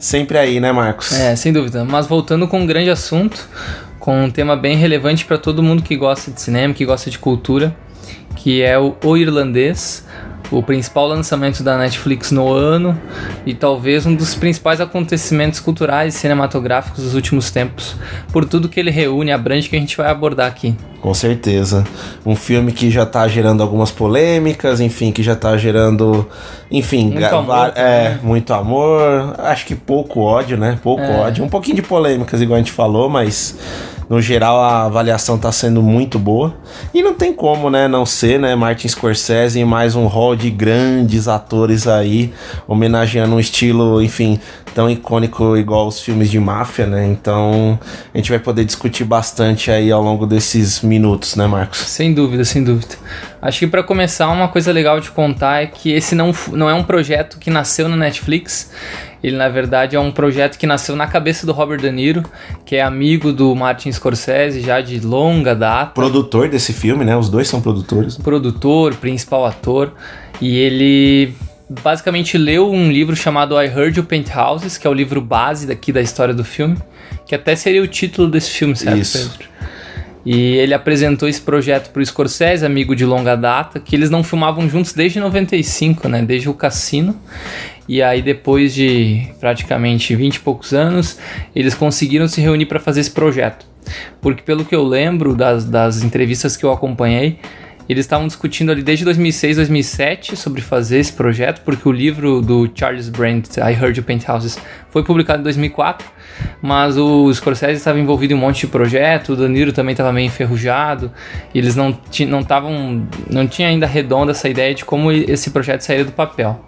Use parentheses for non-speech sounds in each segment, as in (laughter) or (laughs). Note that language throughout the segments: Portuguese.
sempre aí, né, Marcos? É, sem dúvida. Mas voltando com um grande assunto, com um tema bem relevante para todo mundo que gosta de cinema, que gosta de cultura, que é o O Irlandês, o principal lançamento da Netflix no ano e talvez um dos principais acontecimentos culturais e cinematográficos dos últimos tempos, por tudo que ele reúne, abrange que a gente vai abordar aqui. Com certeza. Um filme que já tá gerando algumas polêmicas, enfim, que já tá gerando, enfim, Muito amor é, né? muito amor, acho que pouco ódio, né? Pouco É. ódio, um pouquinho de polêmicas, igual a gente falou, mas no geral a avaliação tá sendo muito boa. E não tem como, né, não ser, né, Martin Scorsese e mais um hall de grandes atores aí, homenageando um estilo, enfim, tão icônico igual os filmes de máfia, né? Então, a gente vai poder discutir bastante aí ao longo desses minutos, né, Marcos? Sem dúvida, sem dúvida. Acho que para começar, uma coisa legal de contar é que esse não, não é um projeto que nasceu na Netflix. Ele, na verdade, é um projeto que nasceu na cabeça do Robert De Niro, que é amigo do Martin Scorsese já de longa data. Produtor desse filme, né? Os dois são produtores. produtor, principal ator, e ele basicamente leu um livro chamado I Heard You Paint Houses, que é o livro base daqui da história do filme, que até seria o título desse filme, certo, Isso. Pedro? E ele apresentou esse projeto pro Scorsese, amigo de longa data, que eles não filmavam juntos desde 95, né? Desde o Cassino. E aí depois de praticamente 20 e poucos anos, eles conseguiram se reunir para fazer esse projeto. Porque pelo que eu lembro das, das entrevistas que eu acompanhei, eles estavam discutindo ali desde 2006, 2007 sobre fazer esse projeto, porque o livro do Charles Brandt, I Heard You Paint Houses, foi publicado em 2004, mas o Scorsese estava envolvido em um monte de projeto, o Danilo também estava meio enferrujado, e eles não não estavam, não tinha ainda redonda essa ideia de como esse projeto sairia do papel.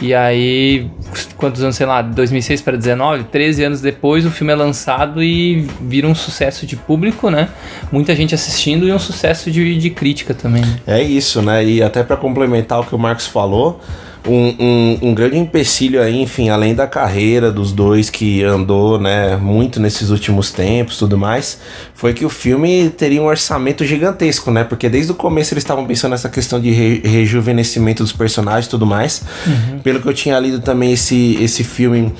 E aí, quantos anos, sei lá, 2006 para 19, 13 anos depois, o filme é lançado e vira um sucesso de público, né? Muita gente assistindo e um sucesso de, de crítica também. né? É isso, né? E até pra complementar o que o Marcos falou, um, um, um grande empecilho aí, enfim, além da carreira dos dois que andou, né, muito nesses últimos tempos e tudo mais, foi que o filme teria um orçamento gigantesco, né? Porque desde o começo eles estavam pensando nessa questão de re- rejuvenescimento dos personagens e tudo mais. Pelo que eu tinha lido também, esse, esse filme.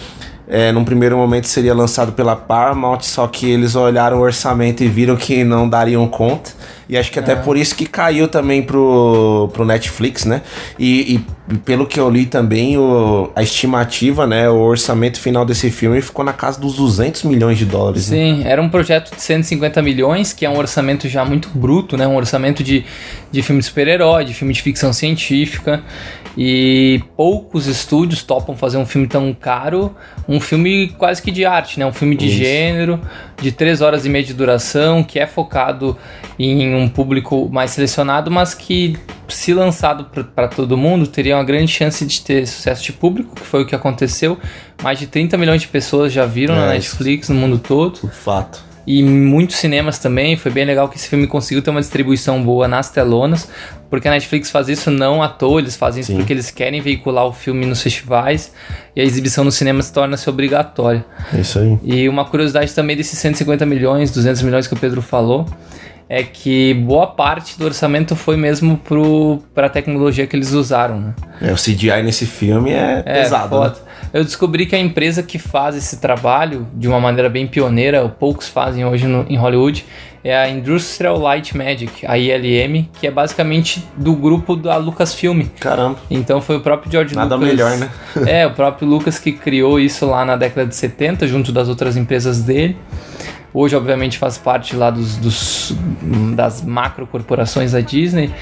É, num primeiro momento seria lançado pela Paramount, só que eles olharam o orçamento e viram que não dariam conta. E acho que até por isso que caiu também pro, pro Netflix, né? E, e pelo que eu li também, o, a estimativa, né? O orçamento final desse filme ficou na casa dos 200 milhões de dólares. né? Sim, era um projeto de 150 milhões, que é um orçamento já muito bruto, né? Um orçamento de, de filme de super-herói, de filme de ficção científica. E poucos estúdios topam fazer um filme tão caro, um filme quase que de arte, né? Um filme de Isso. gênero, de três horas e meia de duração, que é focado em um público mais selecionado, mas que, se lançado para todo mundo, teria uma grande chance de ter sucesso de público, que foi o que aconteceu. Mais de 30 milhões de pessoas já viram na É, Netflix no mundo todo. O fato. E muitos cinemas também. Foi bem legal que esse filme conseguiu ter uma distribuição boa nas telonas. Porque a Netflix faz isso não à toa, eles fazem isso Sim. porque eles querem veicular o filme nos festivais. E a exibição no cinema se torna-se obrigatória. É isso aí. E uma curiosidade também desses 150 milhões, 200 milhões que o Pedro falou, é que boa parte do orçamento foi mesmo para a tecnologia que eles usaram. Né? É, o CGI nesse filme é, É, pesado. né? Eu descobri que a empresa que faz esse trabalho de uma maneira bem pioneira, poucos fazem hoje no- em Hollywood, é a Industrial Light Magic, a ILM, que é basicamente do grupo da Lucasfilm. Caramba. Então foi o próprio George Nada Lucas. melhor, né? é, o próprio Lucas que criou isso lá na década de 70, junto das outras empresas dele. Hoje, obviamente, faz parte lá dos, dos das macro corporações da Disney,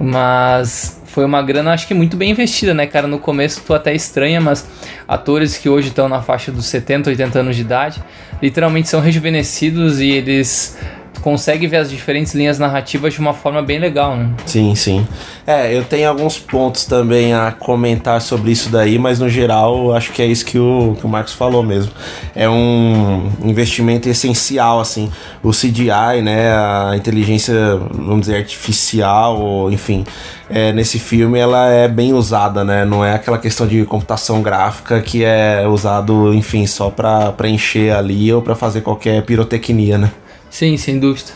mas foi uma grana, acho que muito bem investida, né, cara? No começo tu até estranha, mas atores que hoje estão na faixa dos 70, 80 anos de idade, literalmente são rejuvenescidos e eles conseguem ver as diferentes linhas narrativas de uma forma bem legal, né? Sim, sim. É, eu tenho alguns pontos também a comentar sobre isso daí, mas no geral acho que é isso que o, que o Marcos falou mesmo. É um investimento essencial, assim. O CGI, né, a inteligência, vamos dizer, artificial, ou, enfim, é, nesse filme ela é bem usada, né? Não é aquela questão de computação gráfica que é usado, enfim, só para preencher ali ou para fazer qualquer pirotecnia, né? Sim, sem dúvida.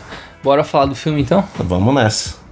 Bora falar do filme então? Vamos nessa.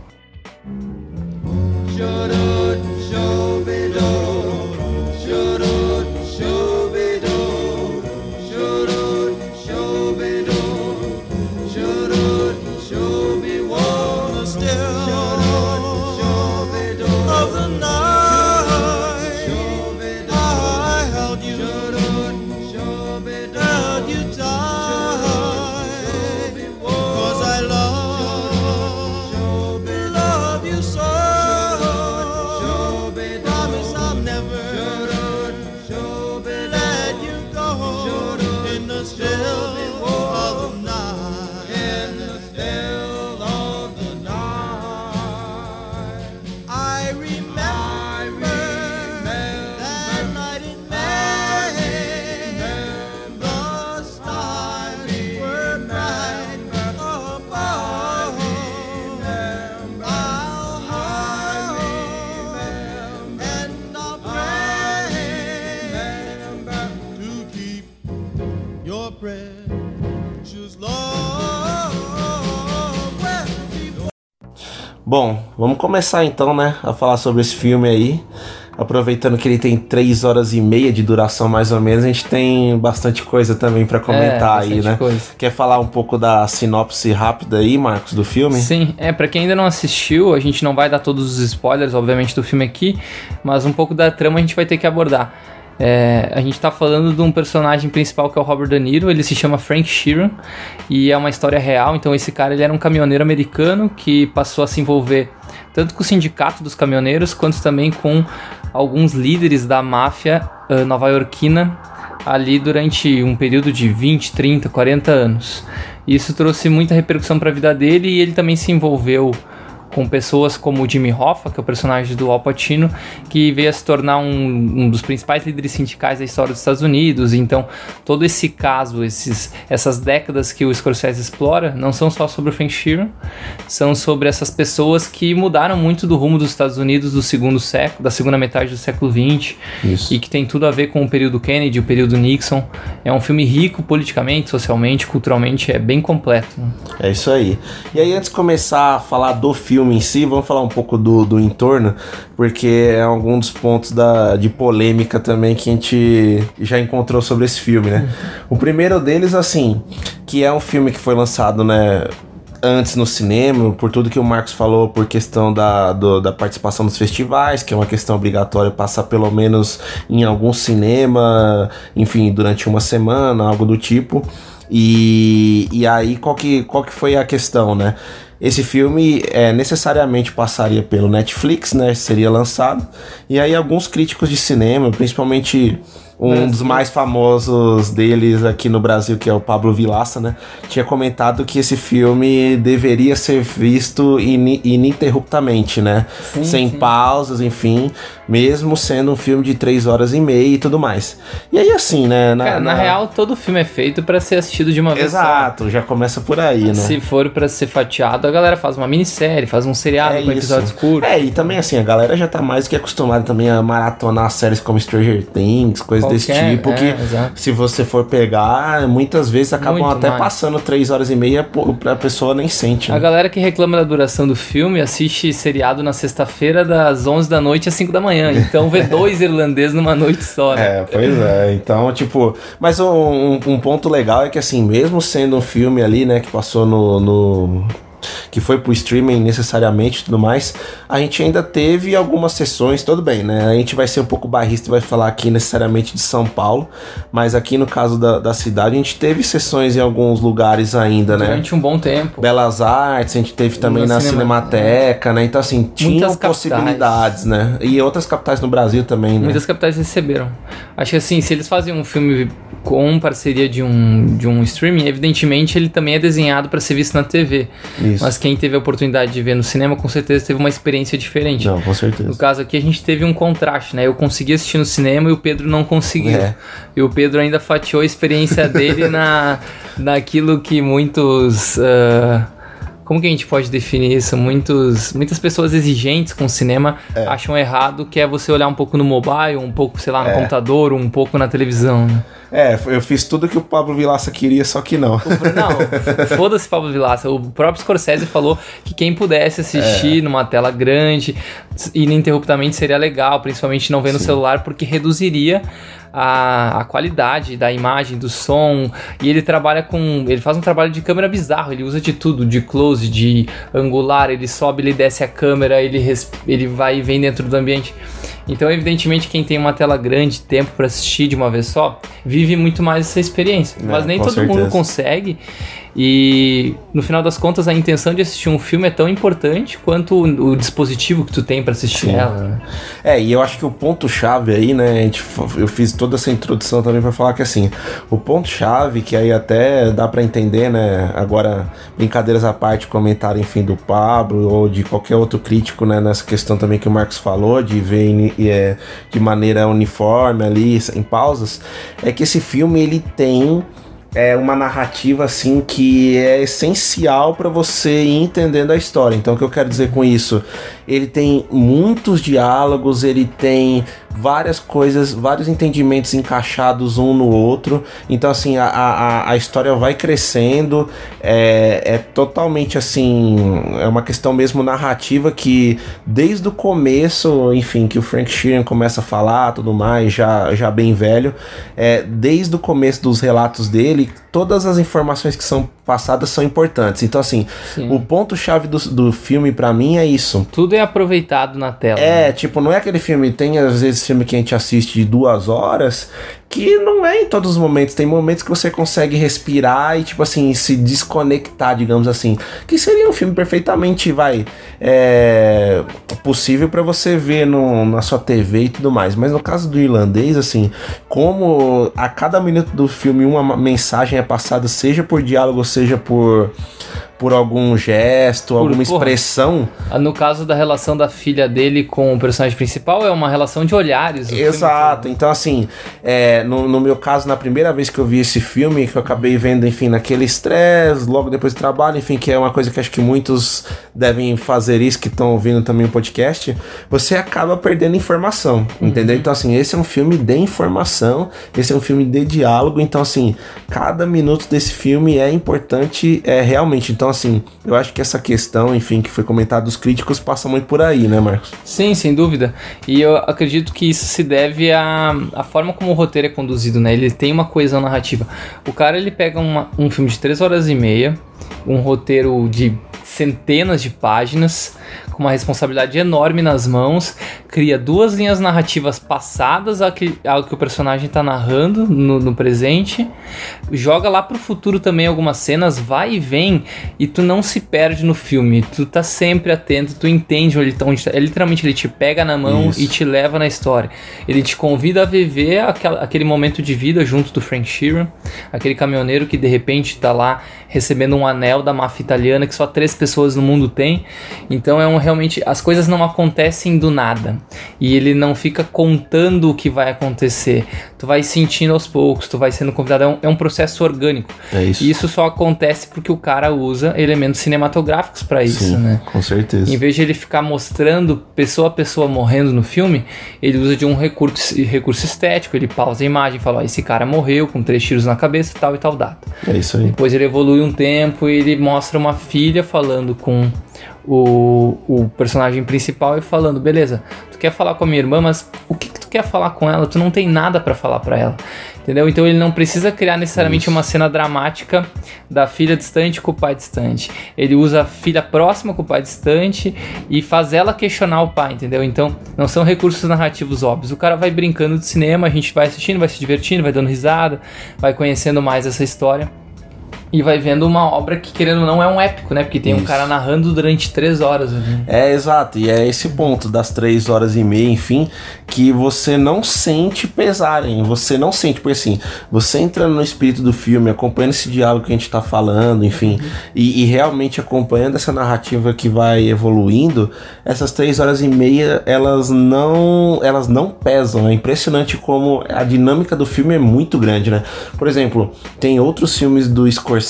Começar então, né, a falar sobre esse filme aí. Aproveitando que ele tem três horas e meia de duração, mais ou menos, a gente tem bastante coisa também pra comentar aí, É, bastante né? coisa. Quer falar um pouco da sinopse rápida aí, Marcos, do filme? Sim, é, pra quem ainda não assistiu, a gente não vai dar todos os spoilers, obviamente, do filme aqui, mas um pouco da trama a gente vai ter que abordar. É, a gente tá falando de um personagem principal que é o Robert De Niro, ele se chama Frank Sheeran e é uma história real. Então, esse cara ele era um caminhoneiro americano que passou a se envolver tanto com o sindicato dos caminhoneiros quanto também com alguns líderes da máfia ah, nova-iorquina ali durante um período de 20, 30, 40 anos. Isso trouxe muita repercussão para a vida dele e ele também se envolveu com pessoas como o Jimmy Hoffa, que é o personagem do Al Pacino, que veio a se tornar um, um dos principais líderes sindicais da história dos Estados Unidos. Então, todo esse caso, esses, essas décadas que o Scorsese explora, não são só sobre o Frank Sheeran, são sobre essas pessoas que mudaram muito do rumo dos Estados Unidos do segundo século, da segunda metade do século XX, Isso. e que tem tudo a ver com o período Kennedy, o período Nixon. É um filme rico politicamente, socialmente, culturalmente, é bem completo. né? É isso aí. E aí, antes de começar a falar do filme em si, vamos falar um pouco do, do entorno, porque é algum dos pontos da, de polêmica também que a gente já encontrou sobre esse filme, né? O primeiro deles, assim, que é um filme que foi lançado, né? Antes no cinema, por tudo que o Marcos falou, por questão da, do- da participação nos festivais, que é uma questão obrigatória passar pelo menos em algum cinema, enfim, durante uma semana, algo do tipo. E, e aí, qual que, qual que foi a questão, né? Esse filme é, necessariamente passaria pelo Netflix, né? Seria lançado. E aí, alguns críticos de cinema, principalmente um dos mais famosos deles aqui no Brasil, que é o Pablo Vilaça, né? Tinha comentado que esse filme deveria ser visto ini- ininterruptamente, né? Sim, Sem sim. pausas, enfim. Mesmo sendo um filme de três horas e meia e tudo mais. E aí, assim, né? Cara, na real, todo filme é feito pra ser assistido de uma vez só. Exato, já começa por aí, né? Se for pra ser fatiado, a galera faz uma minissérie, faz um seriado É com episódios curtos. É, e também assim, a galera já tá mais do que acostumada também a maratonar séries como Stranger Things, coisas desse Qualquer, tipo, é, que exato. se você for pegar, muitas vezes acabam Muito até mais. passando três horas e meia, a pessoa nem sente. A Né? galera que reclama da duração do filme assiste seriado na sexta-feira das 11 da noite às 5 da manhã. Então vê dois (laughs) irlandeses numa noite só. né? É, pois é. Então, tipo. Mas um, um- um ponto legal é que, assim, mesmo sendo um filme ali, né, que passou no. no que foi pro streaming necessariamente e tudo mais, a gente ainda teve algumas sessões, tudo bem, né? A gente vai ser um pouco barrista e vai falar aqui necessariamente de São Paulo, mas aqui no caso da, da cidade, a gente teve sessões em alguns lugares ainda, né? Durante um bom tempo. Belas Artes, a gente teve também Na na cinema- Cinemateca, né? Então, assim, capitais. possibilidades, né? E outras capitais no Brasil também, né? Muitas capitais receberam. Acho que assim, se eles fazem um filme com parceria de um, de um streaming, evidentemente ele também é desenhado para ser visto na TV. Isso. Mas quem teve a oportunidade de ver no cinema, com certeza teve uma experiência diferente. Não, com certeza. No caso aqui, a gente teve um contraste, né? Eu consegui assistir no cinema e o Pedro não conseguiu. É. E o Pedro ainda fatiou a experiência dele na, (laughs) naquilo que muitos. ah, como que a gente pode definir isso? Muitos, muitas pessoas exigentes com o cinema acham errado, que é você olhar um pouco no mobile, um pouco, sei lá, no computador, um pouco na televisão. Né? É, eu fiz tudo que o Pablo Vilaça queria, só que não. Não, foda-se Pablo Vilaça. O próprio Scorsese falou que quem pudesse assistir numa tela grande, ininterruptamente, seria legal, principalmente não ver no celular, porque reduziria a, a qualidade da imagem, do som. E ele trabalha com. Ele faz um trabalho de câmera bizarro, ele usa de tudo, de close, de angular, ele sobe, ele desce a câmera, ele, ele vai e vem dentro do ambiente. Então, evidentemente, quem tem uma tela grande, tempo para assistir de uma vez só, vive muito mais essa experiência. É, Mas nem todo mundo certeza. consegue. E no final das contas, a intenção de assistir um filme é tão importante quanto o, o dispositivo que tu tem para assistir Sim. ela. né? É, e eu acho que o ponto-chave aí, né, a gente, eu fiz toda essa introdução também pra falar que assim, o ponto-chave, que aí até dá pra entender, né, agora, brincadeiras à parte, comentário, enfim, do Pablo ou de qualquer outro crítico, né, nessa questão também que o Marcos falou, de ver é, de maneira uniforme ali, em pausas, é que esse filme, ele tem é uma narrativa assim que é essencial para você ir entendendo a história. Então, o que eu quero dizer com isso? Ele tem muitos diálogos, ele tem várias coisas, vários entendimentos encaixados um no outro. Então, assim, a, a, a história vai crescendo, é, é totalmente assim, é uma questão mesmo narrativa que desde o começo, enfim, que o Frank Sheeran começa a falar, tudo mais, já, já bem velho, é, desde o começo dos relatos dele, todas as informações que são passadas são importantes. Então, assim, Sim. o ponto-chave do, do filme pra mim é isso. Tudo é aproveitado na tela. É, né? tipo, não é aquele filme, tem às vezes filme que a gente assiste de duas horas, que não é em todos os momentos, tem momentos que você consegue respirar e, tipo assim, se desconectar, digamos assim, que seria um filme perfeitamente, vai, é, possível pra você ver no, na sua TV e tudo mais, mas no caso do irlandês, assim, como a cada minuto do filme uma mensagem é passada, seja por diálogo, seja por... Por algum gesto, alguma porra. expressão, Ah, No caso da relação da filha dele com o personagem principal, é uma relação de olhares. Exato, então assim, é, no, no meu caso, na primeira vez que eu vi esse filme, que eu acabei vendo, enfim, naquele estresse, logo depois do trabalho, enfim, que é uma coisa que acho que muitos devem fazer isso, que estão ouvindo também o podcast, você acaba perdendo informação, entendeu? Então assim, esse é um filme de informação, esse é um filme de diálogo, então assim, cada minuto desse filme é importante, é realmente, então assim, eu acho que essa questão, enfim, que foi comentada dos críticos, passa muito por aí, né, Marcos? Sim, sem dúvida. E eu acredito que isso se deve à, à forma como o roteiro é conduzido, né? Ele tem uma coesão narrativa. O cara, ele pega uma- um filme de 3 horas e meia, um roteiro de centenas de páginas, com uma responsabilidade enorme nas mãos, cria duas linhas narrativas passadas ao que, ao que o personagem está narrando no, no presente, joga lá pro futuro também algumas cenas, vai e vem, e tu não se perde no filme, tu tá sempre atento, tu entende onde, tá- onde tá, é, literalmente ele te pega na mão Isso. e te leva na história. Ele te convida a viver aquela- aquele momento de vida junto do Frank Sheeran, aquele caminhoneiro que de repente tá lá recebendo um anel da máfia italiana que só três pessoas no mundo têm. Então é um realmente as coisas não acontecem do nada e ele não fica contando o que vai acontecer. Tu vai sentindo aos poucos, tu vai sendo convidado. É um, é um processo orgânico. É isso. E isso só acontece porque o cara usa elementos cinematográficos para isso, Sim, né? com certeza. Em vez de ele ficar mostrando pessoa a pessoa morrendo no filme, ele usa de um recurso, recurso estético. Ele pausa a imagem e fala: ó, esse cara morreu com três tiros na cabeça, tal e tal data. É isso aí. Depois ele evolui um tempo e ele mostra uma filha falando com o, o personagem principal e falando: beleza, tu quer falar com a minha irmã, mas o que, que tu quer falar com ela? Tu não tem nada pra falar pra ela. Entendeu? Então ele não precisa criar necessariamente uma cena dramática da filha distante com o pai distante. Ele usa a filha próxima com o pai distante e faz ela questionar o pai, entendeu? Então não são recursos narrativos óbvios. O cara vai brincando de cinema, a gente vai assistindo, vai se divertindo, vai dando risada, vai conhecendo mais essa história. E vai vendo uma obra que, querendo ou não, é um épico, né? Porque tem um Isso. cara narrando durante três horas ali. É, exato. E é esse ponto das três horas e meia, enfim, que você não sente pesarem. Você não sente, porque assim, você entrando no espírito do filme, acompanhando esse diálogo que a gente tá falando, enfim, e, e realmente acompanhando essa narrativa que vai evoluindo, essas três horas e meia, elas não, elas não pesam. É impressionante como a dinâmica do filme é muito grande, né? Por exemplo, tem outros filmes do Scorsese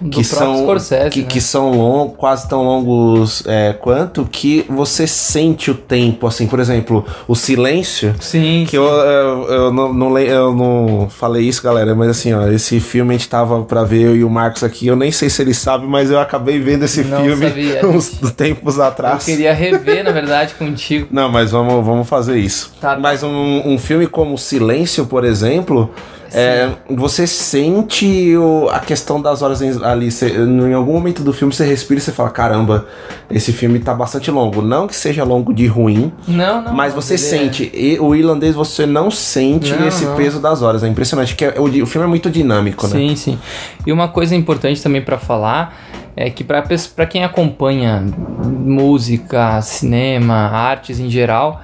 Do que são Scorsese, que, né? que são longos, quase tão longos é, quanto que você sente o tempo, assim, por exemplo, o silêncio. Sim, Que eu, eu, eu não, não, eu não falei isso, galera, mas assim, ó, esse filme a gente tava pra ver eu e o Marcos aqui, eu nem sei se ele sabe, mas eu acabei vendo esse Não filme sabia, (laughs) uns tempos eu atrás. queria rever, na verdade, contigo. Não, mas vamos, vamos fazer isso. Tá. Mas um, um filme como Silêncio, por exemplo, é, você sente o- a questão das horas ali. Você, em algum momento do filme você respira e você fala: caramba, esse filme tá bastante longo. Não que seja longo de ruim, Não, não. mas você é- sente. E o irlandês você não sente Não, esse não. peso das horas. É impressionante. que é- o, o filme é muito dinâmico, né? Sim, sim. E uma coisa importante também pra falar é que pra quem acompanha música, cinema, artes em geral,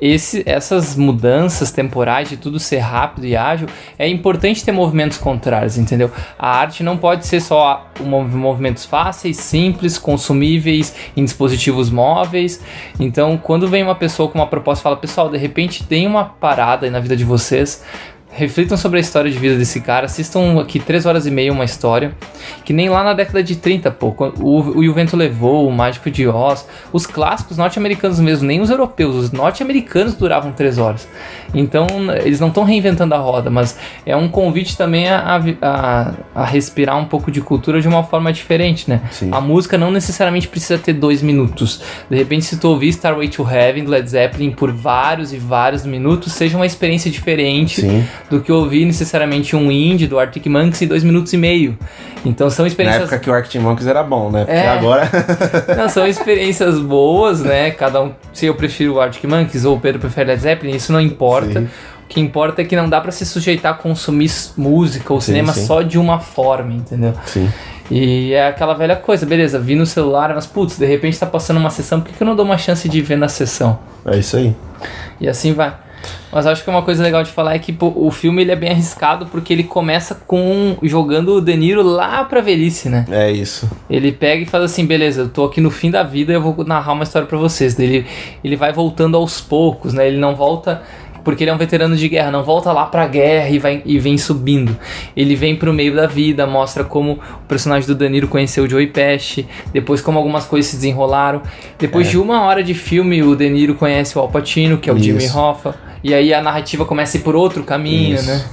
esse, essas mudanças temporais de tudo ser rápido e ágil, é importante ter movimentos contrários, entendeu? A arte não pode ser só mov- movimentos fáceis, simples, consumíveis, em dispositivos móveis. Então, quando vem uma pessoa com uma proposta e fala, pessoal, de repente tem uma parada aí na vida de vocês, reflitam sobre a história de vida desse cara, assistam aqui 3 horas e meia uma história, que nem lá na década de 30, pô, o, o o Vento Levou, o Mágico de Oz, os clássicos norte-americanos mesmo, nem os europeus, os norte-americanos duravam 3 horas. Então, eles não estão reinventando a roda, mas é um convite também a, a a, respirar um pouco de cultura de uma forma diferente, né? Sim. A música não necessariamente precisa ter dois minutos. De repente, se tu ouvir Starway to Heaven Led Zeppelin por vários e vários minutos, seja uma experiência diferente Sim. Do que ouvir necessariamente um indie do Arctic Monkeys em dois minutos e meio. Então são Na experiências. época que o Arctic Monkeys era bom, né? Porque É. agora. (laughs) Não, são experiências boas, né? Cada um. Se eu prefiro o Arctic Monkeys ou o Pedro prefere Led Zeppelin, isso não importa. Sim. O que importa é que não dá pra se sujeitar a consumir música ou Sim, cinema sim. só de uma forma, entendeu? Sim. E é aquela velha coisa, beleza, vi no celular, mas putz, de repente tá passando uma sessão, por que, que eu não dou uma chance de ver na sessão? É isso aí. E assim vai. Mas acho que uma coisa legal de falar é que pô, o filme ele é bem arriscado porque ele começa com jogando o De Niro lá pra velhice, né? É isso. Ele pega e faz assim, beleza, eu tô aqui no fim da vida e eu vou narrar uma história pra vocês. Ele, ele vai voltando aos poucos, né? Ele não volta porque ele é um veterano de guerra, não volta lá pra guerra e, vai, e vem subindo. Ele vem pro meio da vida, mostra como o personagem do Danilo conheceu o Joey Pesci, depois como algumas coisas se desenrolaram. Depois É. de uma hora de filme, o De Niro conhece o Al Pacino, que é o Jimmy Isso. Hoffa, e aí a narrativa começa a ir por outro caminho, Isso. né?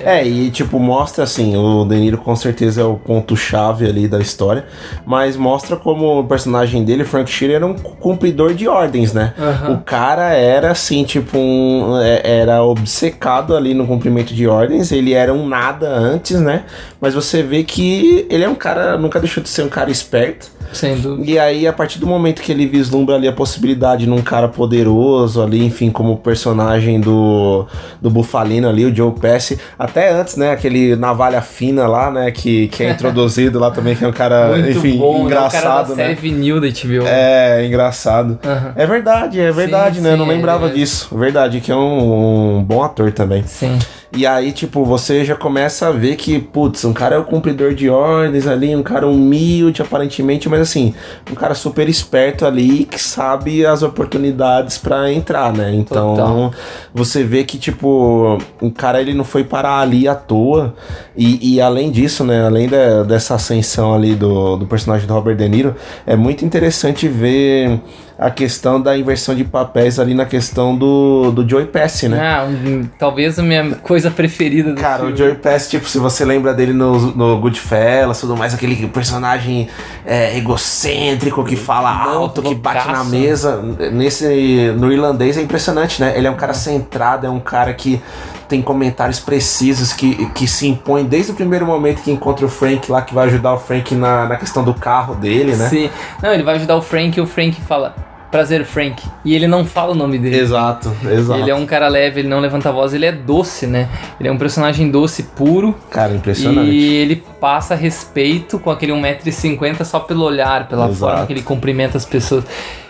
É, e tipo, mostra assim, o De Niro com certeza é o ponto-chave ali da história, mas mostra como o personagem dele, Frank Sheeran, era um cumpridor de ordens, né? Aham. O cara era assim, tipo, um, é- era obcecado ali no cumprimento de ordens, ele era um nada antes, né? Mas você vê que ele é um cara, nunca deixou de ser um cara esperto. Sem dúvida. E aí, a partir do momento que ele vislumbra ali a possibilidade num cara poderoso ali, enfim, como o personagem do, do Bufalino ali, o Joe Pesci, até antes, né, aquele navalha fina lá, né, que, que é (laughs) introduzido lá também, que é um cara, Muito enfim, bom, né? O cara engraçado, da né? série vinil da HBO. É, engraçado. Aham. É verdade, é verdade, Sim, né? Eu não sim, lembrava é. disso. Verdade, que é um, um bom ator também. Sim. E aí, tipo, você já começa a ver que, putz, um cara é o cumpridor de ordens ali, um cara humilde aparentemente, mas assim, um cara super esperto ali que sabe as oportunidades pra entrar, né? Então, Total. você vê que, tipo, o cara ele não foi parar ali à toa. E, e além disso, né? Além da- dessa ascensão ali do, do personagem do Robert De Niro, é muito interessante ver a questão da inversão de papéis ali na questão do, do Joey Pesci, né? Ah, um- talvez a minha coisa preferida do Cara, filme. o Joey Pesci, tipo, se você lembra dele no, no Goodfellas, tudo mais, aquele personagem é, egocêntrico que fala alto, que bate na loucaço. mesa. Nesse, no irlandês é impressionante, né? Ele é um cara centrado, é um cara que tem comentários precisos, que, que se impõe desde o primeiro momento que encontra o Frank lá, que vai ajudar o Frank na, na questão do carro dele, né? Sim. Não, ele vai ajudar o Frank e o Frank fala, prazer, Frank. E ele não fala o nome dele. Exato, exato. Ele é um cara leve, ele não levanta a voz, ele é doce, né? Ele é um personagem doce, puro. Cara, impressionante. E ele passa respeito com aquele 1,50m só pelo olhar, pela Exato. forma que ele cumprimenta as pessoas.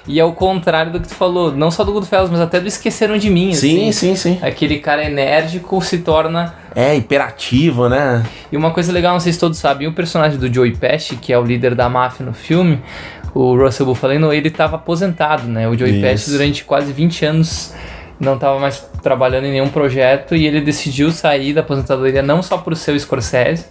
E é o contrário do que tu falou, não só do Goodfellas, mas até do Esqueceram de Mim. Sim, assim. sim, sim. Aquele cara enérgico se torna. É, hiperativo, né? E uma coisa legal, não sei se todos sabem, o personagem do Joey Pesci, que é o líder da máfia no filme, o Russell Bufalino, ele estava aposentado, né? O Joey. Pesci durante quase 20 anos não estava mais trabalhando em nenhum projeto e ele decidiu sair da aposentadoria não só por ser o Scorsese,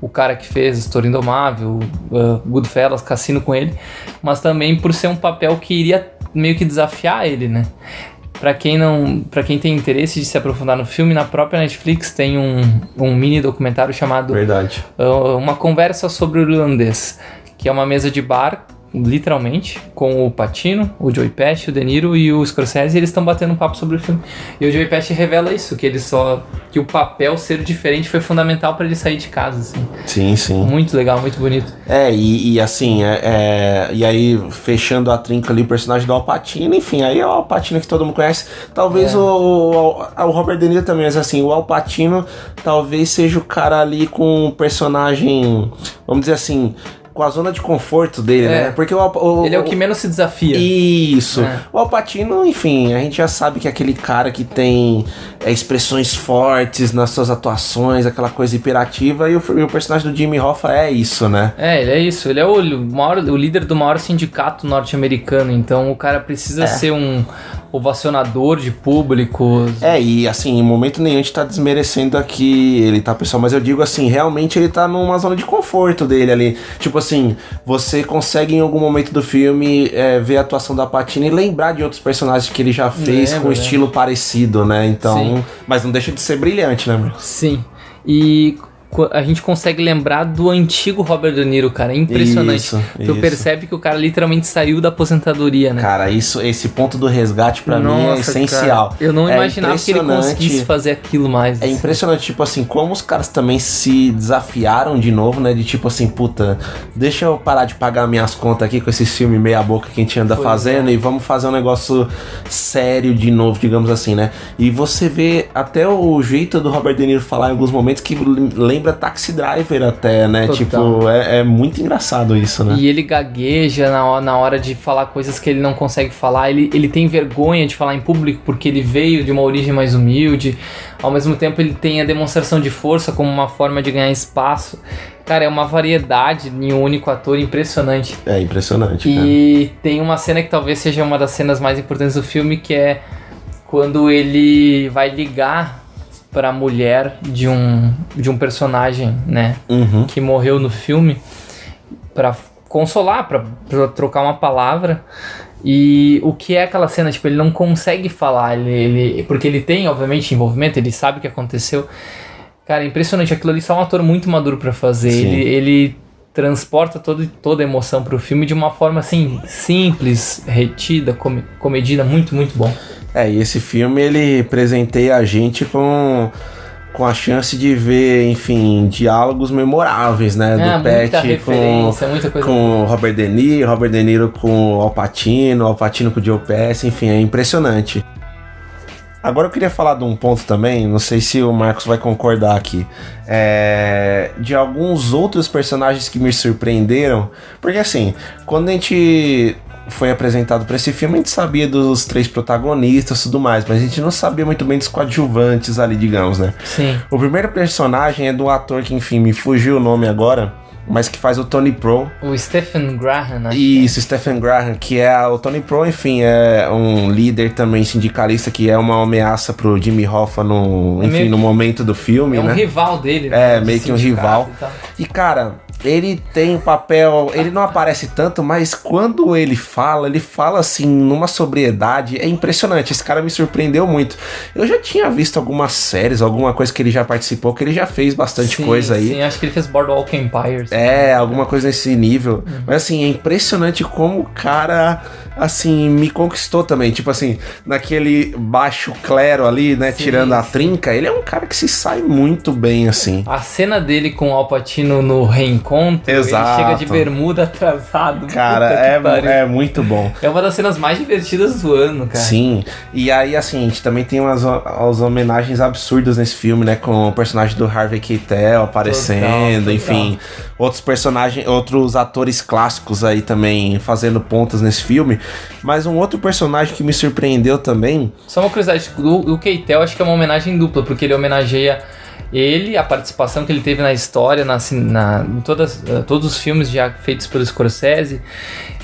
o cara que fez História Indomável, uh, Goodfellas, Cassino com ele, mas também por ser um papel que iria meio que desafiar ele, né? Pra quem não, para quem tem interesse de se aprofundar no filme, na própria Netflix tem um, um mini documentário chamado Verdade. uh, Uma Conversa sobre o Irlandês, que é uma mesa de bar, literalmente, com o Patino, o Joey Pesci, o De Niro e o Scorsese, e eles estão batendo um papo sobre o filme. E o Joey Pesci revela isso, que ele só que o papel ser diferente foi fundamental para ele sair de casa, assim. Sim, sim. Muito legal, muito bonito. É, e, e assim, é, é- e aí fechando a trinca ali, o personagem do Alpatino, enfim, aí é o Alpatino que todo mundo conhece. Talvez É. o, o, o Robert De Niro também, mas assim, o Alpatino talvez seja o cara ali com um personagem, vamos dizer assim, com a zona de conforto dele, É. né? Porque o, o, Ele é o que menos se desafia. Isso. É. O Alpatino, enfim, a gente já sabe que é aquele cara que tem é, expressões fortes nas suas atuações, aquela coisa hiperativa, e o, e o personagem do Jimmy Hoffa é isso, né? É, ele é isso. Ele é o, maior, o líder do maior sindicato norte-americano. Então o cara precisa É. ser um ovacionador de público. É, e assim, em momento nenhum a gente tá desmerecendo aqui ele, tá, pessoal? Mas eu digo assim, realmente ele tá numa zona de conforto dele ali. Tipo assim, você consegue em algum momento do filme é, ver a atuação da Patina e lembrar de outros personagens que ele já fez Lembra, com estilo parecido, né? Então, Sim. mas não deixa de ser brilhante, né, Bruno? Sim. E a gente consegue lembrar do antigo Robert De Niro, cara. É impressionante. Isso, tu isso. percebe que o cara literalmente saiu da aposentadoria, né? Cara, isso, esse ponto do resgate pra mim é essencial. cara, eu não É imaginava que ele conseguisse fazer aquilo mais. É impressionante, tipo assim, como os caras também se desafiaram de novo, né? De tipo assim, puta, deixa eu parar de pagar minhas contas aqui com esse filme meia boca que a gente anda Pois fazendo e vamos fazer um negócio sério de novo, digamos assim, né? E você vê até o jeito do Robert De Niro falar em alguns momentos que lembra Taxi Driver até, né? Total. Tipo, é, é muito engraçado isso, né? E ele gagueja na hora, na hora de falar coisas que ele não consegue falar. Ele, ele tem vergonha de falar em público porque ele veio de uma origem mais humilde. Ao mesmo tempo, ele tem a demonstração de força como uma forma de ganhar espaço. Cara, é uma variedade em um único ator impressionante. É impressionante, cara. E tem uma cena que talvez seja uma das cenas mais importantes do filme, que é quando ele vai ligar para a mulher de um, de um personagem, né? Uhum. que morreu no filme pra consolar, pra, pra trocar uma palavra. E o que é aquela cena? Tipo, ele não consegue falar, ele, ele- porque ele tem, obviamente, envolvimento, ele sabe o que aconteceu. Cara, é impressionante, aquilo ali só um ator muito maduro pra fazer. Sim. Ele, ele transporta todo, toda a emoção pro filme de uma forma assim, simples, retida, come- comedida, muito, muito bom. É, e esse filme ele presenteia a gente com, com a chance de ver, enfim, diálogos memoráveis, né? É, do Pet com, referência, muita coisa. com Robert De Niro, Robert De Niro com o Alpatino, Alpatino com o Joe Pesci, enfim, é impressionante. Agora eu queria falar de um ponto também, não sei se o Marcos vai concordar aqui, é, de alguns outros personagens que me surpreenderam, porque assim, quando a gente foi apresentado para esse filme, a gente sabia dos três protagonistas e tudo mais, mas a gente não sabia muito bem dos coadjuvantes ali, digamos, né? Sim. O primeiro personagem é do ator que, enfim, me fugiu o nome agora, mas que faz o Tony Pro. O Stephen Graham, né? acho que é. Isso, Stephen Graham, que é o Tony Pro, enfim, é um líder também sindicalista que é uma ameaça pro Jimmy Hoffa no, É enfim, no momento do filme, É um né? rival dele, É, né? meio que um rival. e. E cara, ele tem um papel. Ele não aparece tanto, mas quando ele fala, ele fala assim, numa sobriedade. É impressionante. Esse cara me surpreendeu muito. Eu já tinha visto algumas séries, alguma coisa que ele já participou, que ele já fez bastante Sim, coisa aí. Sim, acho que ele fez Boardwalk Empires. É, alguma coisa nesse nível. Mas assim, é impressionante como o cara, assim, me conquistou também. Tipo assim, naquele baixo clero ali, né, Sim, tirando a trinca, ele é um cara que se sai muito bem, assim. A cena dele com o Alpatino no reencontro, Exato. ele chega de bermuda atrasado. (laughs) Cara, é, é muito bom. É uma das cenas mais divertidas do ano, cara. Sim, e aí assim, a gente também tem umas, umas homenagens absurdas nesse filme, né? Com o personagem do Harvey Keitel aparecendo, Total, enfim. Outros personagens, outros atores clássicos aí também fazendo pontas nesse filme. Mas um outro personagem que me surpreendeu também. Só uma curiosidade, o, o Keitel acho que é uma homenagem dupla, porque ele homenageia ele, a participação que ele teve na história, na, na, em todas, eh, todos os filmes já feitos pelo Scorsese,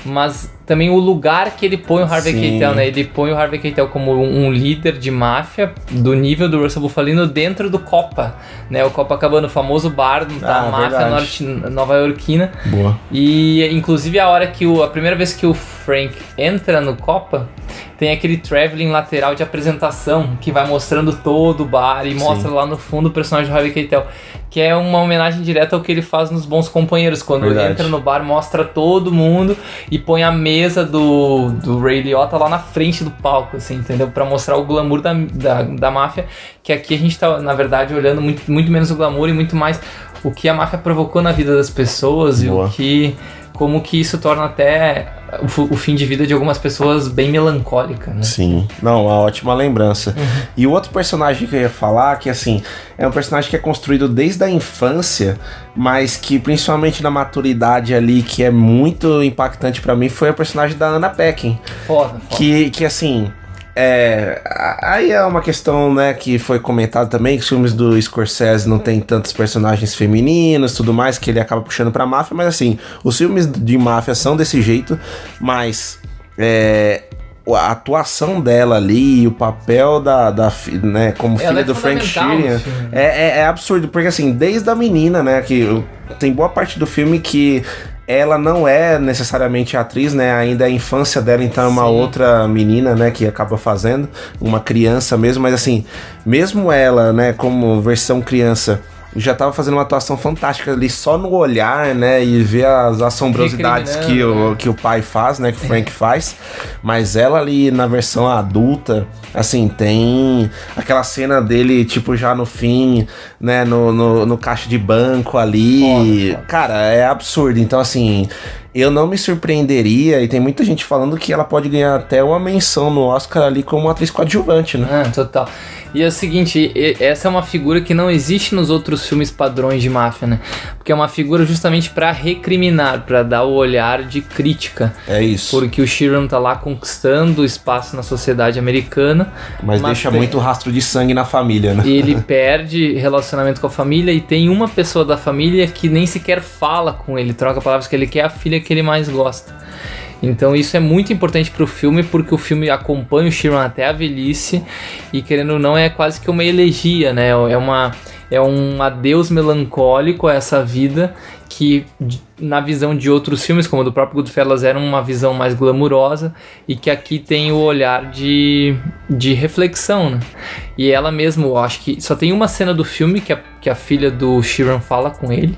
mas também o lugar que ele põe o Harvey Sim. Keitel, né? Ele põe o Harvey Keitel como um, um líder de máfia do nível do Russell Bufalino dentro do Copa, né? O Copacabana, o famoso bar da Ah, máfia norte, nova-iorquina. Boa. E inclusive a hora que o, a primeira vez que o Frank entra no Copa, tem aquele traveling lateral de apresentação que vai mostrando todo o bar e mostra lá no fundo o personagem do Harvey Keitel, que é uma homenagem direta ao que ele faz nos Bons Companheiros, quando ele Verdade. entra no bar, mostra todo mundo e põe a mesa do, do Ray Liotta lá na frente do palco, assim, entendeu? Pra mostrar o glamour da, da, da máfia, que aqui a gente tá, na verdade, olhando muito, muito menos o glamour e muito mais o que a máfia provocou na vida das pessoas Boa. e o que como que isso torna até o, o fim de vida de algumas pessoas bem melancólica, né? Sim, não, uma ótima lembrança. E o outro personagem que eu ia falar, que assim, é um personagem que é construído desde a infância, mas que principalmente na maturidade ali, que é muito impactante pra mim, foi a personagem da Anna Paquin. Foda, foda. Que, que assim. É, aí é uma questão, né, que foi comentado também, que os filmes do Scorsese não tem tantos personagens femininos, tudo mais, que ele acaba puxando pra máfia, mas assim, os filmes de máfia são desse jeito, mas é, a atuação dela ali, o papel da, da né, como Ela filha é do Frank Sheeran, é, é, é absurdo, porque assim, desde a menina, né, que tem boa parte do filme que ela não é necessariamente atriz, né, ainda a infância dela, então é uma Sim. outra menina, né, que acaba fazendo, uma criança mesmo, mas assim, mesmo ela, né, como versão criança, já tava fazendo uma atuação fantástica ali só no olhar, né, e ver as assombrosidades que o, né? que o pai faz, né, que o Frank faz, mas ela ali na versão adulta, assim, tem aquela cena dele, tipo, já no fim, né, no, no, no caixa de banco ali, Foda, foda. cara, é absurdo, então assim... Eu não me surpreenderia, e tem muita gente falando que ela pode ganhar até uma menção no Oscar ali como atriz coadjuvante, né? Ah, total. E é o seguinte, essa é uma figura que não existe nos outros filmes padrões de máfia, né? Porque é uma figura justamente pra recriminar, pra dar o olhar de crítica. É isso. Porque o Sheeran tá lá conquistando espaço na sociedade americana, Mas, Mas deixa tem- muito rastro de sangue na família, né? e ele (laughs) perde relacionamento com a família e tem uma pessoa da família que nem sequer fala com ele, troca palavras que ele quer, a filha que ele mais gosta. Então isso é muito importante pro filme porque o filme acompanha o Sheeran até a velhice e querendo ou não é quase que uma elegia, né? É uma é um adeus melancólico a essa vida que na visão de outros filmes, como o do próprio Goodfellas, era uma visão mais glamurosa e que aqui tem o olhar de, de reflexão, né? E ela mesmo, eu acho que só tem uma cena do filme que a, que a filha do Sheeran fala com ele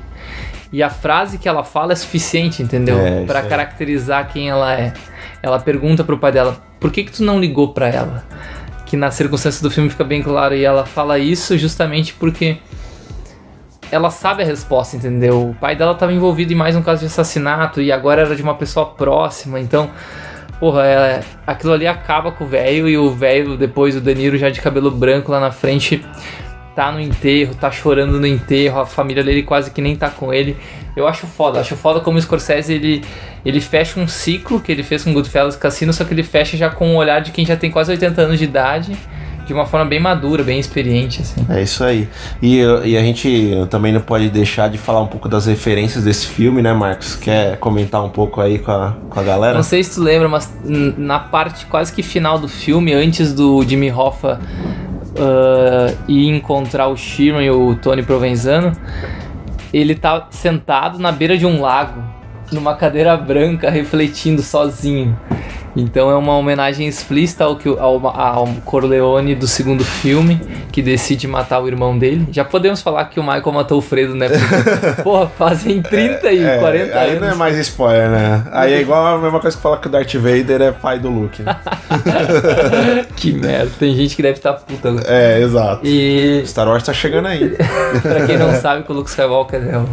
e a frase que ela fala é suficiente, entendeu? É, aí. caracterizar quem ela é. Ela pergunta pro pai dela: "Por que que tu não ligou pra ela?" Que na circunstância do filme fica bem claro e ela fala isso justamente porque ela sabe a resposta, entendeu? O pai dela estava envolvido em mais um caso de assassinato e agora era de uma pessoa próxima, então, porra, é, aquilo ali acaba com o velho e o velho, depois o Danilo já de cabelo branco lá na frente, tá no enterro, tá chorando no enterro, a família dele quase que nem tá com ele. Eu acho foda, acho foda como o Scorsese ele, ele fecha um ciclo que ele fez com Goodfellas Cassino, só que ele fecha já com o olhar de quem já tem quase 80 anos de idade. De uma forma bem madura, bem experiente, assim. É isso aí. E, e a gente também não pode deixar de falar um pouco das referências desse filme, né, Marcos? Quer comentar um pouco aí com a, com a galera? Não sei se tu lembra, mas na parte quase que final do filme, antes do Jimmy Hoffa ah, ir encontrar o Sheeran e o Tony Provenzano, ele tá sentado na beira de um lago, numa cadeira branca, refletindo sozinho. Então é uma homenagem explícita ao, que, ao, ao Corleone do segundo filme, que decide matar o irmão dele. Já podemos falar que o Michael matou o Fredo, né? Porque, (laughs) porra, fazem 30 e É, 40 aí anos. não é mais spoiler, né? Aí é igual a mesma coisa que fala que o Darth Vader é pai do Luke. Né? (laughs) que merda, tem gente que deve estar puta. agora. é, exato. E Star Wars tá chegando aí. (laughs) pra quem não sabe, que o Luke Skywalker é o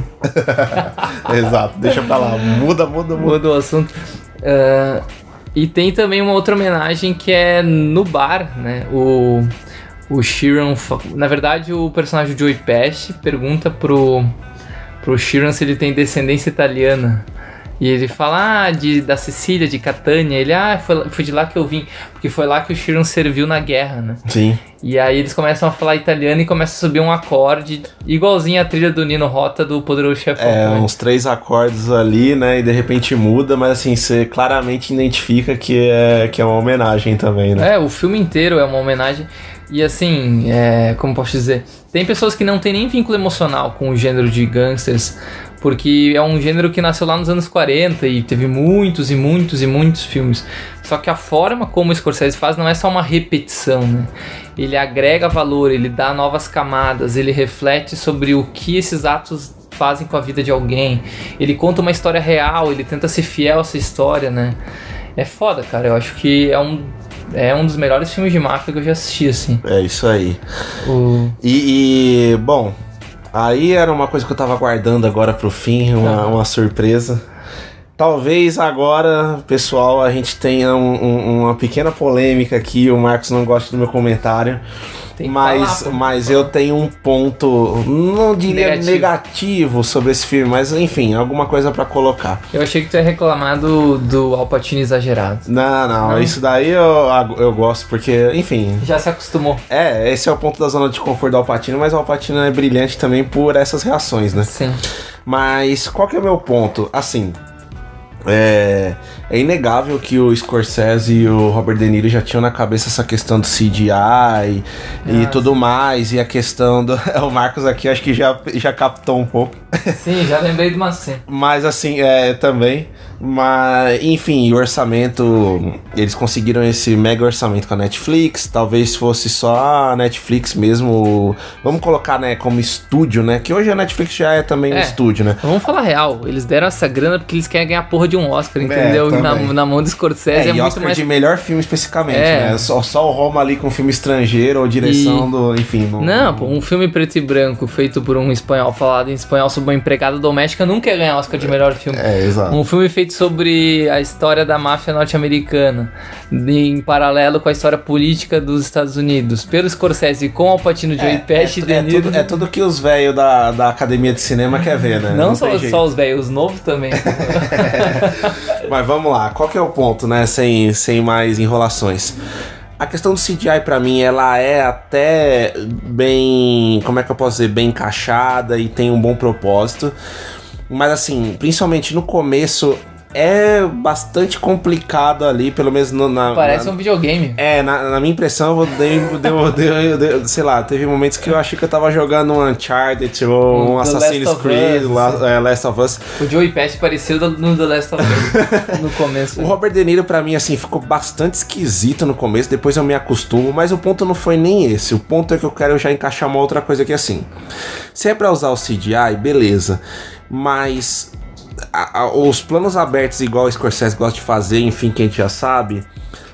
exato, deixa pra lá. Muda, muda, muda. muda o assunto. Ah, e tem também uma outra homenagem que é no bar, né? O, o Sheeran. Na verdade, o personagem Joey Pesci pergunta pro, pro Sheeran se ele tem descendência italiana. E ele fala, ah, de, da Sicília, de Catânia. Ele, ah, foi, foi de lá que eu vim. Porque foi lá que o Sheeran serviu na guerra, né? Sim. E aí eles começam a falar italiano e começa a subir um acorde, igualzinho a trilha do Nino Rota do Poderoso Chefão. É, né? uns três acordes ali, né? E de repente muda, mas assim, você claramente identifica que é, que é uma homenagem também, né? É, o filme inteiro é uma homenagem. E assim, é, como posso dizer? Tem pessoas que não têm nem vínculo emocional com o gênero de gangsters, porque é um gênero que nasceu lá nos anos 40 e teve muitos e muitos e muitos filmes. Só que a forma como o Scorsese faz não é só uma repetição, né? Ele agrega valor, ele dá novas camadas, ele reflete sobre o que esses atos fazem com a vida de alguém. Ele conta uma história real, ele tenta ser fiel a essa história, né? É foda, cara. Eu acho que é um, é um dos melhores filmes de máfia que eu já assisti, assim. É isso aí. O... E, e, bom, aí era uma coisa que eu tava aguardando agora pro fim, uma, Aham. uma surpresa. Talvez agora, pessoal, a gente tenha um- um- uma pequena polêmica aqui. O Marcos não gosta do meu comentário. Mas, mas eu tenho um ponto, não diria negativo. Negativo. sobre esse filme, mas enfim, alguma coisa pra colocar. Eu achei que tu ia reclamar do, do Al Pacino exagerado. Não, não, Não? isso daí eu, eu gosto, porque, enfim, Já se acostumou. é, esse é o ponto da zona de conforto do Alpatino, mas o Alpatino é brilhante também por essas reações, né? Sim. Mas qual que é o meu ponto? Assim, é, é inegável que o Scorsese e o Robert De Niro já tinham na cabeça essa questão do CGI e Ah, tudo mais, e a questão do. (laughs) O Marcos aqui acho que já, já captou um pouco. Sim, já lembrei de uma cena. Mas assim, é também. Mas, enfim, o orçamento. Eles conseguiram esse mega orçamento com a Netflix. Talvez fosse só a Netflix mesmo. Vamos colocar, né, como estúdio, né? Que hoje a Netflix já é também um É. estúdio, né? Vamos falar real, eles deram essa grana porque eles querem ganhar a porra de um Oscar, entendeu? também. na, na mão do Scorsese é, É, e muito Oscar mais. de melhor filme especificamente, É. né? Só, só o Roma ali com filme estrangeiro ou direção E- do. Enfim. Não, pô, um filme preto e branco feito por um espanhol falado em espanhol sobre uma empregada doméstica nunca ia ganhar Oscar de melhor filme. É, exato. Um filme feito sobre a história da máfia norte-americana, em paralelo com a história política dos Estados Unidos, pelo Scorsese com Al Pacino, Joey Pesci e é, De é, Niro. tudo, é tudo que os velhos da, da academia de cinema quer ver, né? Não, só, tem jeito. só os velhos, os novos também. (laughs) Mas vamos lá, qual que é o ponto, né? Sem, sem mais enrolações. A questão do CGI pra mim, ela é até bem, como é que eu posso dizer, bem encaixada e tem um bom propósito. Mas assim, principalmente no começo é bastante complicado ali, pelo menos no- na Parece na, um videogame. é, na, na minha impressão, eu dei, deu, deu, deu- sei lá, teve momentos que eu achei que eu tava jogando um Uncharted ou um Um Assassin's Creed, Us, La- é, Last of Us. O Joey Pesci pareceu no The Last of Us (laughs) no começo. O Robert De Niro, pra mim, assim, ficou bastante esquisito no começo, depois eu me acostumo, mas o ponto não foi nem esse. O ponto é que eu quero já encaixar uma outra coisa aqui assim. Se é pra usar o CGI, beleza. Mas a- a- os planos abertos, igual o Scorsese gosta de fazer, enfim, que a gente já sabe.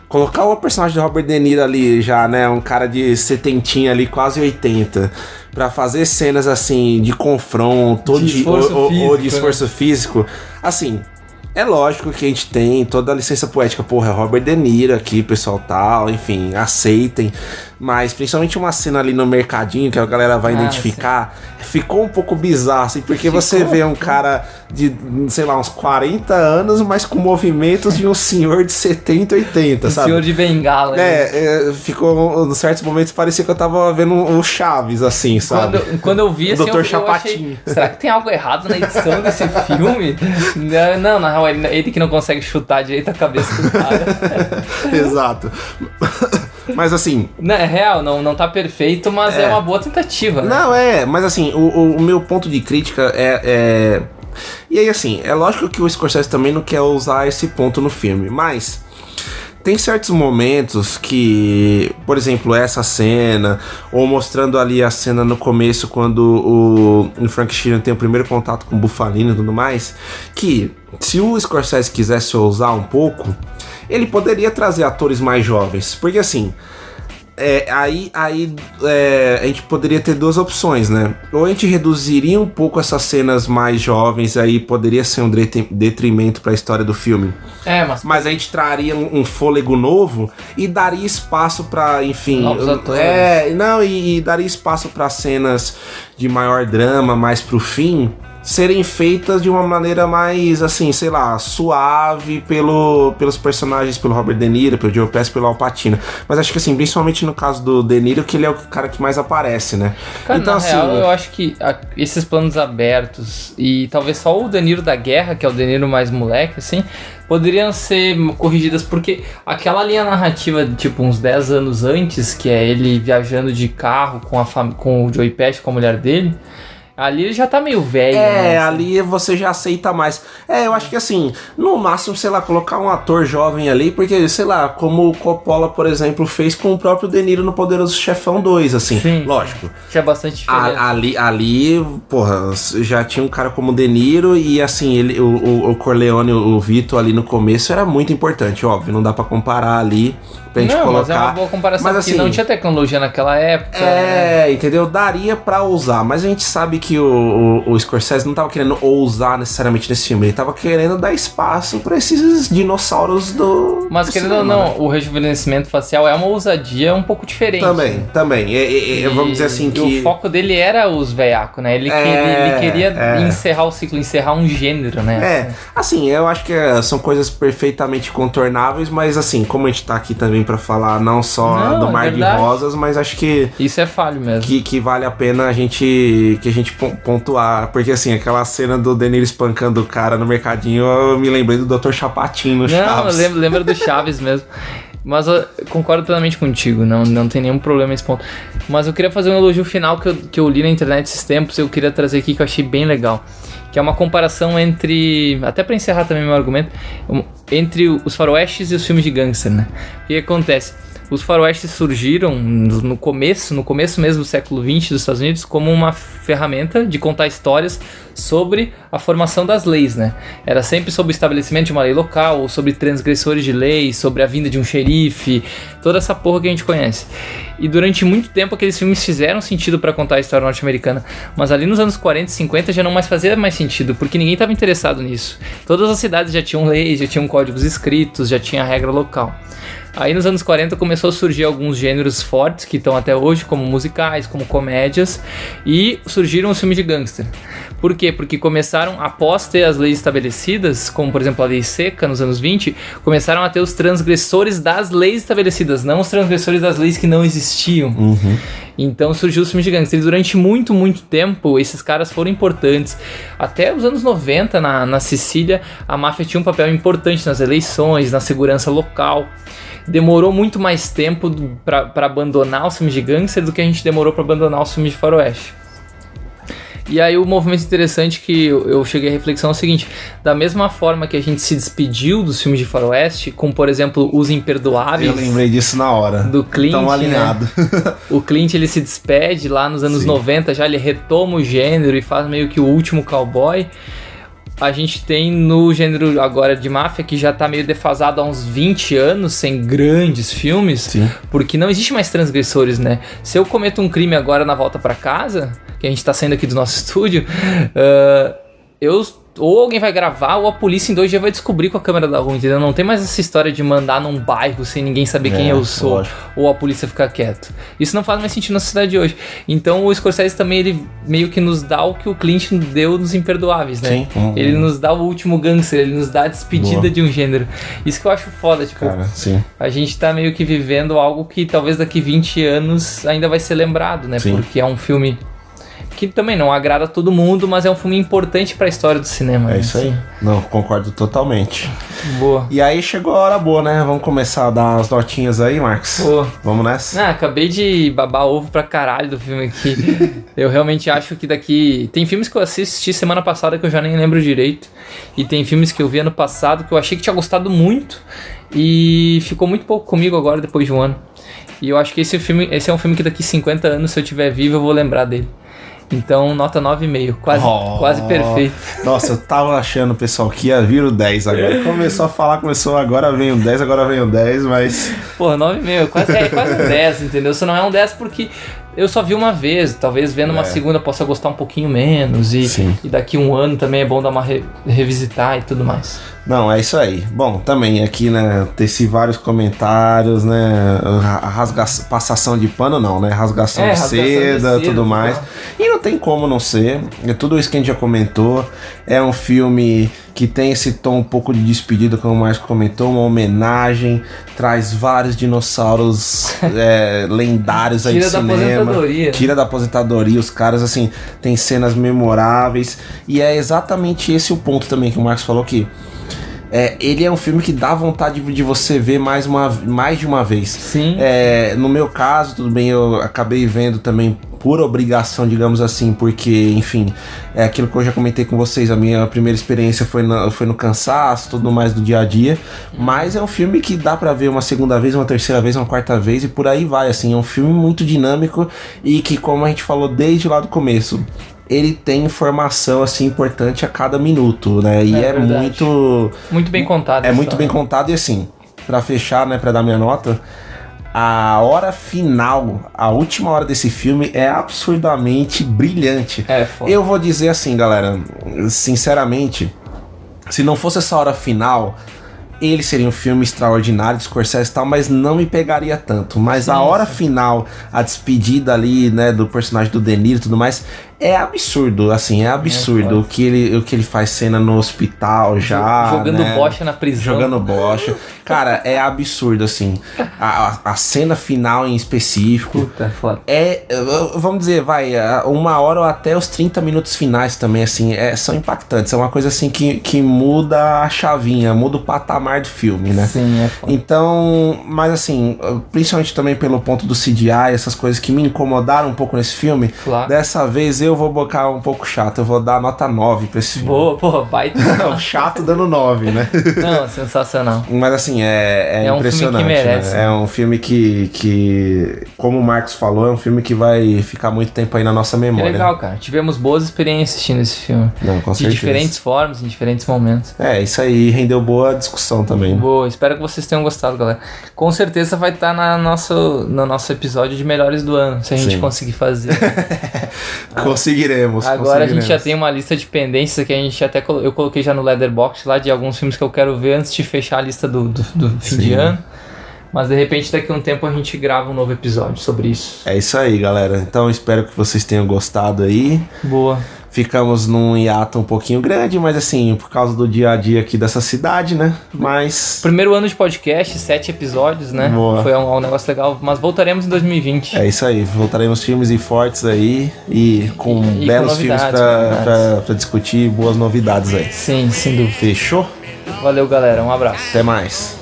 Colocar o personagem do Robert De Niro ali já, né? Um cara de setentinha ali, quase 80. Pra fazer cenas assim de confronto, ou De de, esforço ou- ou- ou físico, de né? esforço físico. Assim, é lógico que a gente tem toda a licença poética, porra, é Robert De Niro aqui, pessoal tal, enfim, aceitem. Mas principalmente uma cena ali no mercadinho que a galera vai Ah, identificar, ficou um pouco bizarro, assim, porque você vê um cara de, sei lá, uns 40 anos, mas com movimentos de um senhor de 70, 80, O sabe? senhor de bengala. né? É, é, ficou, em certos momentos parecia que eu tava vendo o Chaves, assim, sabe? Quando, quando eu vi O assim, Dr. eu, eu Chapatinho. achei, será que tem algo errado na edição desse filme? Não, não, na real, ele, ele que não consegue chutar direito a cabeça do cara. (laughs) Exato. Mas assim, Não, é real, não, não tá perfeito, mas é, É. uma boa tentativa, né? Não, é, mas assim, o, o- meu ponto de crítica é, é- E aí, assim, é lógico que o Scorsese também não quer usar esse ponto no filme, mas. Tem certos momentos que, por exemplo, essa cena, ou mostrando ali a cena no começo, quando o, o Frank Sheeran tem o primeiro contato com o Bufalino e tudo mais, que se o Scorsese quisesse ousar um pouco, ele poderia trazer atores mais jovens, porque assim, é, aí aí é, a gente poderia ter duas opções, né? Ou a gente reduziria um pouco essas cenas mais jovens, aí poderia ser um detrimento para a história do filme. É, mas Mas a gente traria um, um fôlego novo e daria espaço pra, enfim. Novos atores. É, não, e, e daria espaço pra cenas de maior drama, mais pro fim, serem feitas de uma maneira mais, assim, sei lá, suave pelo, pelos personagens, pelo Robert De Niro, pelo Joe Pesci, pelo Al Pacino. Mas acho que, assim, principalmente no caso do De Niro, que ele é o cara que mais aparece, né? Cara, então, na assim. real, eu acho que a- esses planos abertos e talvez só o Danilo da Guerra, que é o Danilo mais moleque, assim, poderiam ser corrigidas, porque aquela linha narrativa, tipo, uns 10 anos antes, que é ele viajando de carro com, a com o Joey Pesci, com a mulher dele, ali ele já tá meio velho, É, né? assim. ali você já aceita mais. É, eu acho que assim, no máximo, sei lá, colocar um ator jovem ali, porque, sei lá, como o Coppola, por exemplo, fez com o próprio De Niro no Poderoso Chefão 2, assim. Sim. Lógico. Tinha bastante diferença. A- ali, ali, porra, já tinha um cara como o De Niro e assim, ele, o, o, o Corleone, o, Vito ali no começo era muito importante, óbvio, não dá pra comparar ali pra gente não, colocar. mas é uma boa comparação, Mas, porque assim, não tinha tecnologia naquela época. né? É, entendeu? Daria pra ousar, mas a gente sabe que o, o, o Scorsese não tava querendo ousar necessariamente nesse filme, ele tava querendo dar espaço pra esses dinossauros do. Mas do querendo ou cinema, não, né? o rejuvenescimento facial é uma ousadia um pouco diferente. Também, também. É, é, é, vamos dizer assim E que. O foco dele era os veiacos, né? Ele, É, queria, ele queria é. encerrar o ciclo, encerrar um gênero, né? É, assim, eu acho que é, são coisas perfeitamente contornáveis, mas assim, como a gente tá aqui também pra falar não só Não, do é Mar de verdade. Rosas, mas acho que Isso é falho mesmo. que, que vale a pena a gente que a gente pon- pontuar, porque assim, aquela cena do Deniro espancando o cara no mercadinho, eu me lembrei do Dr. Chapatinho no Não, Chaves. lembra, lembra do Chaves mesmo. Mas eu concordo plenamente contigo, não, não tem nenhum problema nesse ponto. Mas eu queria fazer um elogio final que eu, que eu li na internet esses tempos, eu queria trazer aqui que eu achei bem legal. Que é uma comparação entre. Até pra encerrar também meu argumento, um- entre os faroestes e os filmes de gangster, né? O que acontece? Os faroestes surgiram no começo, no começo mesmo do século XX dos Estados Unidos, como uma ferramenta de contar histórias sobre a formação das leis, né? Era sempre sobre o estabelecimento de uma lei local, ou sobre transgressores de lei, sobre a vinda de um xerife, toda essa porra que a gente conhece. E durante muito tempo aqueles filmes fizeram sentido para contar a história norte-americana, mas ali nos anos 40 e 50 já não mais fazia mais sentido, porque ninguém estava interessado nisso. Todas as cidades já tinham leis, já tinham códigos escritos, já tinha regra local. Aí nos anos 40 começou a surgir alguns gêneros fortes que estão até hoje, como musicais, como comédias, e surgiram os filmes de gangster. Por quê? Porque começaram, após ter as leis estabelecidas, como por exemplo a lei seca nos anos 20, começaram a ter os transgressores das leis estabelecidas, não os transgressores das leis que não existiam. Então surgiu os filmes de gangster. E durante muito, muito tempo, esses caras foram importantes. Até os anos 90, na, na Sicília, a máfia tinha um papel importante nas eleições, na segurança local. Demorou muito mais tempo para abandonar os filmes de gangster do que a gente demorou para abandonar os filmes de faroeste. E aí o movimento interessante que eu cheguei à reflexão é o seguinte, da mesma forma que a gente se despediu dos filmes de faroeste, com por exemplo Os Imperdoáveis Eu lembrei disso na hora. do Clint, Tão né? alinhado. (laughs) O Clint ele se despede lá nos anos Sim. 90, já ele retoma o gênero e faz meio que o último cowboy. A gente tem no gênero agora de máfia que já tá meio defasado há uns 20 anos, sem grandes filmes, Sim. porque não existe mais transgressores, né? Se eu cometo um crime agora na volta pra casa, que a gente tá saindo aqui do nosso (laughs) estúdio, ah, eu ou alguém vai gravar ou a polícia em dois dias vai descobrir com a câmera da rua, entendeu? Não tem mais essa história de mandar num bairro sem ninguém saber quem É, eu sou lógico. ou a polícia ficar quieto. Isso não faz mais sentido na sociedade de hoje. Então o Scorsese também ele meio que nos dá o que o Clint deu nos Imperdoáveis, né? Sim. Uhum. Ele nos dá o último gangster, ele nos dá a despedida Boa. de um gênero. Isso que eu acho foda, tipo, Cara, sim. a gente tá meio que vivendo algo que talvez daqui 20 anos ainda vai ser lembrado, né? Sim. Porque é um filme que também não agrada a todo mundo, mas é um filme importante pra história do cinema. É né? isso aí. Não, concordo totalmente. Boa. E aí chegou a hora boa, né? Vamos começar a dar as notinhas aí, Marcos? Boa. Vamos nessa? Ah, acabei de babar ovo pra caralho do filme aqui. (laughs) eu realmente acho que daqui. Tem filmes que eu assisti semana passada que eu já nem lembro direito. E tem filmes que eu vi ano passado que eu achei que tinha gostado muito. E ficou muito pouco comigo agora, depois de um ano. E eu acho que esse filme, esse é um filme que daqui 50 anos, se eu tiver vivo, eu vou lembrar dele. Então, nota 9,5. Quase, Oh. quase perfeito. Nossa, eu tava achando, pessoal, que ia vir o 10 agora. Começou a falar, começou agora vem o 10, agora vem o 10, mas. Porra, 9,5. Quase, é quase um 10, entendeu? Só não é um 10 porque eu só vi uma vez. Talvez vendo uma É. segunda possa gostar um pouquinho menos. E, e daqui um ano também é bom dar uma re- revisitar e tudo mais. Não, é isso aí. Bom, também aqui, né, teci vários comentários, né, rasga... passação de pano não, né, rasgação, É, de, rasgação de seda, seda, tudo mais. tá. E não tem como não ser, é tudo isso que a gente já comentou. É um filme que tem esse tom um pouco de despedida, como o Márcio comentou, uma homenagem, traz vários dinossauros (laughs) é, lendários aí Tira de da cinema. aposentadoria. Tira da aposentadoria, os caras, assim, tem cenas memoráveis. E é exatamente esse o ponto também que o Marcos falou que é, ele é um filme que dá vontade de você ver mais, uma, mais de uma vez. Sim. É, no meu caso, tudo bem, eu acabei vendo também por obrigação, digamos assim, porque, enfim, é aquilo que eu já comentei com vocês, a minha primeira experiência foi, na- foi no cansaço, tudo mais do dia a dia, mas é um filme que dá pra ver uma segunda vez, uma terceira vez, uma quarta vez e por aí vai, assim, é um filme muito dinâmico e que, como a gente falou desde lá do começo, ele tem informação, assim, importante a cada minuto, né, e É é, muito... Muito bem contado. É a muito história. bem contado e assim, pra fechar, né, pra dar minha nota, a hora final, a última hora desse filme é absurdamente brilhante. É, foda. Eu vou dizer assim, galera, sinceramente, se não fosse essa hora final, ele seria um filme extraordinário de Scorsese e tal, mas não me pegaria tanto. Mas a Sim, hora sim. final, a despedida ali, né, do personagem do De Niro e tudo mais, é absurdo, assim, é absurdo foda. o que ele o que ele faz cena no hospital já, Jogando né? bocha na prisão. Jogando bocha. Cara, é absurdo, assim. A, a, cena final em específico. Puta, foda. É, vamos dizer, vai, uma hora ou até os 30 minutos finais também, assim, é, são impactantes. É uma coisa assim que, que muda a chavinha, muda o patamar do filme, né? Sim, é foda. Então, mas assim, principalmente também pelo ponto do CGI, essas coisas que me incomodaram um pouco nesse filme, Claro. dessa vez eu vou bocar um pouco chato, eu vou dar nota 9 pra esse filme. Boa, porra, baita. (laughs) Não, chato dando 9, né? (laughs) Não, sensacional. Mas assim, é, é, É um filme que impressionante. merece, né? É um filme que, que, como o Marcos falou, é um filme que vai ficar muito tempo aí na nossa Que memória. legal, cara. Tivemos boas experiências assistindo esse filme. Não, com De certeza. diferentes formas, em diferentes momentos. É, isso aí rendeu boa discussão também. né? Boa, espero que vocês tenham gostado, galera. Com certeza vai estar na nosso, no nosso episódio de melhores do ano, se a gente Sim. conseguir fazer. (laughs) Conseguiremos. Agora a gente já conseguiremos. tem uma lista de pendências que a gente até colo- eu coloquei já no Leatherbox lá de alguns filmes que eu quero ver antes de fechar a lista do, do, do fim de ano. Mas de repente daqui a um tempo a gente grava um novo episódio sobre isso. É isso aí, galera. Então espero que vocês tenham gostado aí. Boa. Ficamos num hiato um pouquinho grande, mas assim, por causa do dia a dia aqui dessa cidade, né? Mas. Primeiro ano de podcast, sete episódios, né? Boa. Foi um, um negócio legal, mas voltaremos em 2020. É isso aí, voltaremos firmes e fortes aí e com E- e com belos filmes pra, pra, pra discutir boas novidades aí. Sim, sem dúvida. Fechou? Valeu, galera. Um abraço. Até mais.